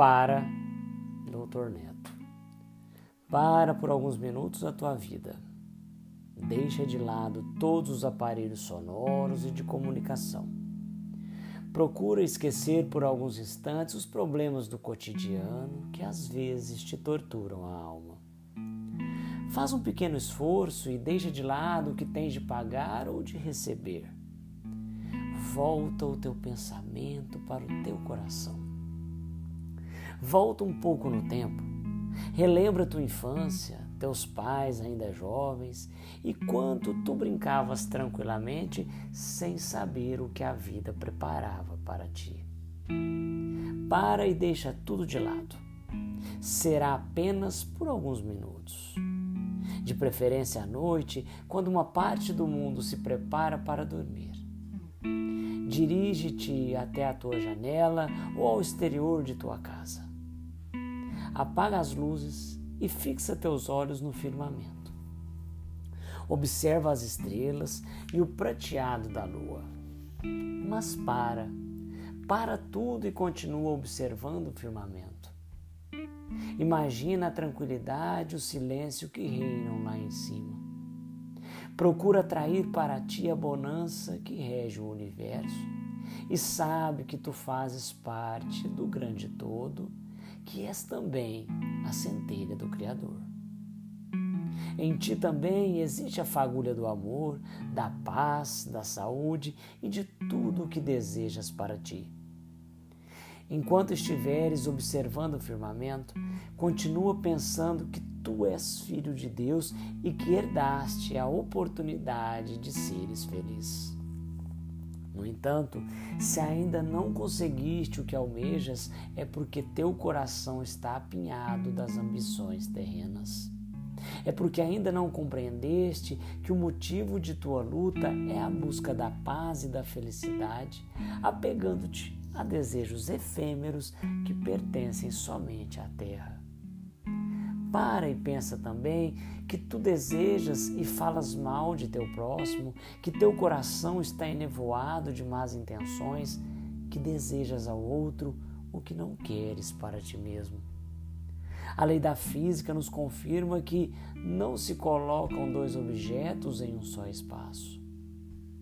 Para, doutor Neto. Para por alguns minutos a tua vida. Deixa de lado todos os aparelhos sonoros e de comunicação. Procura esquecer por alguns instantes os problemas do cotidiano que às vezes te torturam a alma. Faz um pequeno esforço e deixa de lado o que tens de pagar ou de receber. Volta o teu pensamento para o teu coração. Volta um pouco no tempo. Relembra tua infância, teus pais ainda jovens e quanto tu brincavas tranquilamente sem saber o que a vida preparava para ti. Para e deixa tudo de lado. Será apenas por alguns minutos. De preferência à noite, quando uma parte do mundo se prepara para dormir. Dirige-te até a tua janela ou ao exterior de tua casa. Apaga as luzes e fixa teus olhos no firmamento. Observa as estrelas e o prateado da lua. Mas para, para tudo e continua observando o firmamento. Imagina a tranquilidade e o silêncio que reinam lá em cima. Procura atrair para ti a bonança que rege o universo e sabe que tu fazes parte do grande todo que és também a centelha do Criador. Em ti também existe a fagulha do amor, da paz, da saúde e de tudo o que desejas para ti. Enquanto estiveres observando o firmamento, continua pensando que tu és filho de Deus e que herdaste a oportunidade de seres feliz. No entanto, se ainda não conseguiste o que almejas, é porque teu coração está apinhado das ambições terrenas. É porque ainda não compreendeste que o motivo de tua luta é a busca da paz e da felicidade, apegando-te a desejos efêmeros que pertencem somente à terra. Para e pensa também que tu desejas e falas mal de teu próximo, que teu coração está enevoado de más intenções, que desejas ao outro o que não queres para ti mesmo. A lei da física nos confirma que não se colocam dois objetos em um só espaço.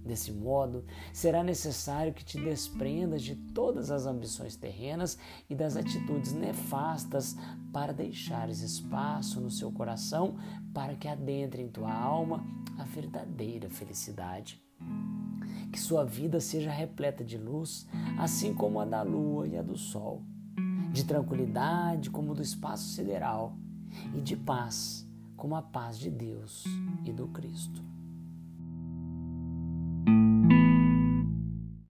Desse modo, será necessário que te desprendas de todas as ambições terrenas e das atitudes nefastas para deixares espaço no seu coração para que adentre em tua alma a verdadeira felicidade. Que sua vida seja repleta de luz, assim como a da lua e a do sol, de tranquilidade como do espaço sideral, e de paz como a paz de Deus e do Cristo.